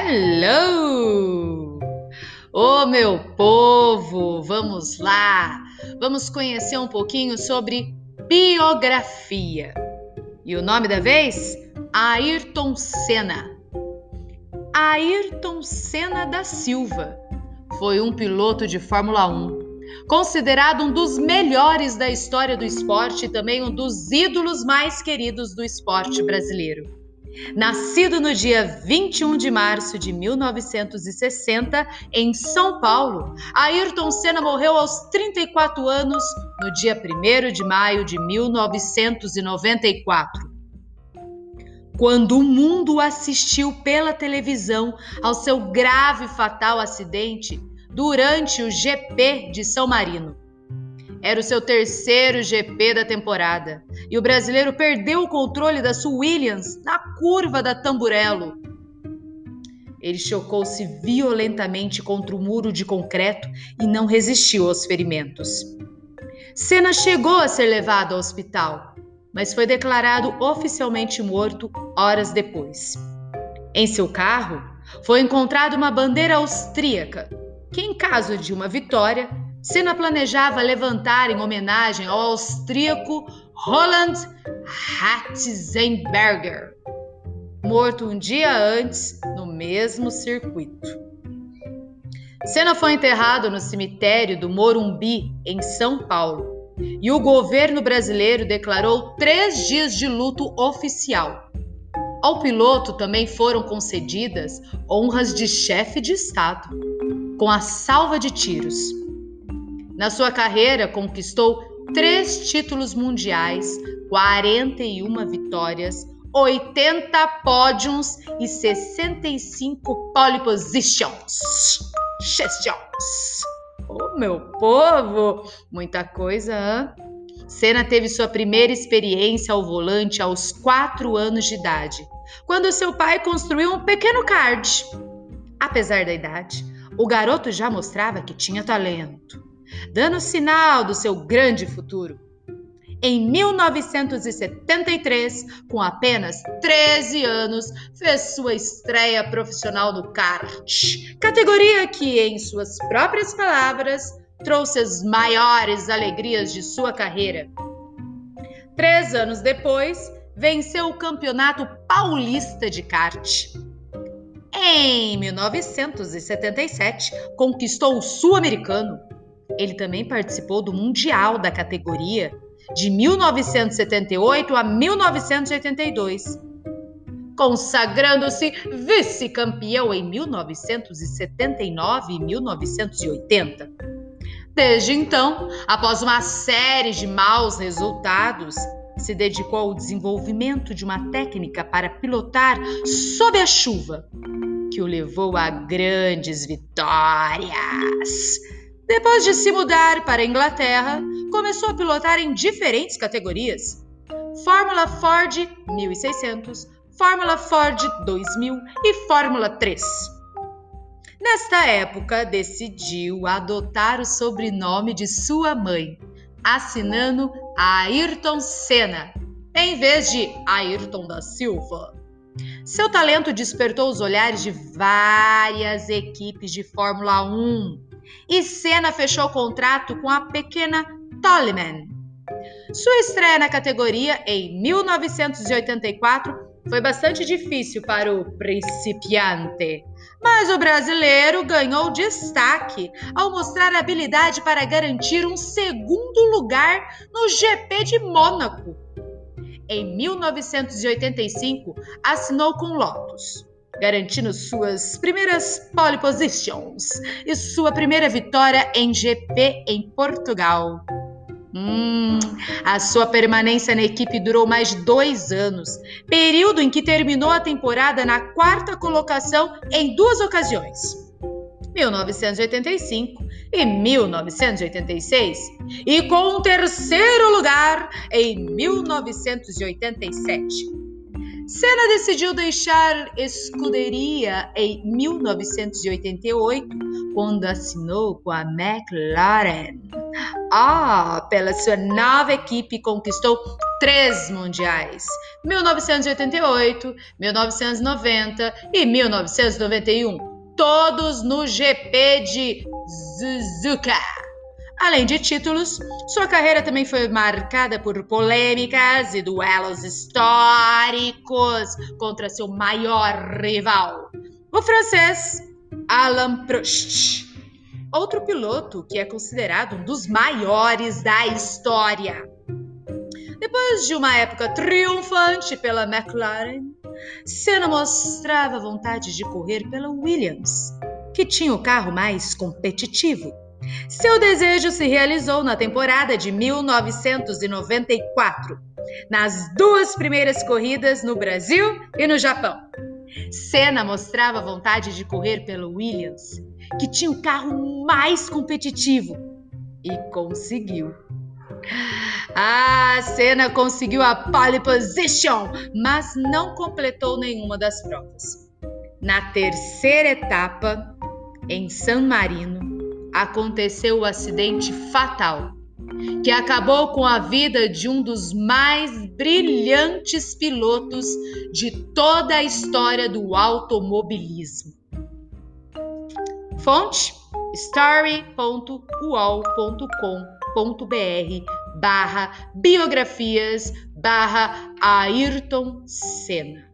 Hello! Ô oh, meu povo, vamos lá! Vamos conhecer um pouquinho sobre biografia. E o nome da vez? Ayrton Senna. Ayrton Senna da Silva foi um piloto de Fórmula 1, considerado um dos melhores da história do esporte e também um dos ídolos mais queridos do esporte brasileiro. Nascido no dia 21 de março de 1960 em São Paulo, Ayrton Senna morreu aos 34 anos no dia 1 de maio de 1994. Quando o mundo assistiu pela televisão ao seu grave e fatal acidente durante o GP de São Marino. Era o seu terceiro GP da temporada e o brasileiro perdeu o controle da sua Williams na curva da Tamburello. Ele chocou-se violentamente contra o muro de concreto e não resistiu aos ferimentos. Senna chegou a ser levado ao hospital, mas foi declarado oficialmente morto horas depois. Em seu carro foi encontrada uma bandeira austríaca que, em caso de uma vitória, Senna planejava levantar em homenagem ao austríaco Roland Ratzenberger, morto um dia antes no mesmo circuito. Senna foi enterrado no cemitério do Morumbi, em São Paulo, e o governo brasileiro declarou três dias de luto oficial. Ao piloto também foram concedidas honras de chefe de Estado, com a salva de tiros. Na sua carreira, conquistou três títulos mundiais, 41 vitórias, 80 pódios e 65 pole positions. Gestions. Oh, meu povo! Muita coisa, hein? Senna teve sua primeira experiência ao volante aos 4 anos de idade, quando seu pai construiu um pequeno kart. Apesar da idade, o garoto já mostrava que tinha talento dando sinal do seu grande futuro. Em 1973, com apenas 13 anos, fez sua estreia profissional no kart, categoria que, em suas próprias palavras, trouxe as maiores alegrias de sua carreira. Três anos depois, venceu o Campeonato Paulista de Kart. Em 1977, conquistou o Sul-Americano ele também participou do Mundial da categoria de 1978 a 1982, consagrando-se vice-campeão em 1979 e 1980. Desde então, após uma série de maus resultados, se dedicou ao desenvolvimento de uma técnica para pilotar sob a chuva, que o levou a grandes vitórias. Depois de se mudar para a Inglaterra, começou a pilotar em diferentes categorias: Fórmula Ford 1600, Fórmula Ford 2000 e Fórmula 3. Nesta época, decidiu adotar o sobrenome de sua mãe, assinando Ayrton Senna, em vez de Ayrton da Silva. Seu talento despertou os olhares de várias equipes de Fórmula 1, e Senna fechou o contrato com a pequena Toleman. Sua estreia na categoria em 1984 foi bastante difícil para o principiante, mas o brasileiro ganhou destaque ao mostrar habilidade para garantir um segundo lugar no GP de Mônaco. Em 1985, assinou com Lotus garantindo suas primeiras pole positions e sua primeira vitória em GP em Portugal. Hum, a sua permanência na equipe durou mais dois anos, período em que terminou a temporada na quarta colocação em duas ocasiões. 1985 e 1986, e com um terceiro lugar em 1987. Senna decidiu deixar escuderia em 1988, quando assinou com a McLaren. Ah, pela sua nova equipe conquistou três mundiais: 1988, 1990 e 1991, todos no GP de Suzuka. Além de títulos, sua carreira também foi marcada por polêmicas e duelos históricos contra seu maior rival, o francês Alain Prost. Outro piloto que é considerado um dos maiores da história. Depois de uma época triunfante pela McLaren, Senna mostrava vontade de correr pela Williams, que tinha o carro mais competitivo. Seu desejo se realizou na temporada de 1994, nas duas primeiras corridas no Brasil e no Japão. Senna mostrava vontade de correr pelo Williams, que tinha o carro mais competitivo, e conseguiu. A Senna conseguiu a pole position, mas não completou nenhuma das provas. Na terceira etapa, em San Marino, aconteceu o acidente fatal que acabou com a vida de um dos mais brilhantes pilotos de toda a história do automobilismo. Fonte story.uol.com.br barra biografias barra Ayrton Senna.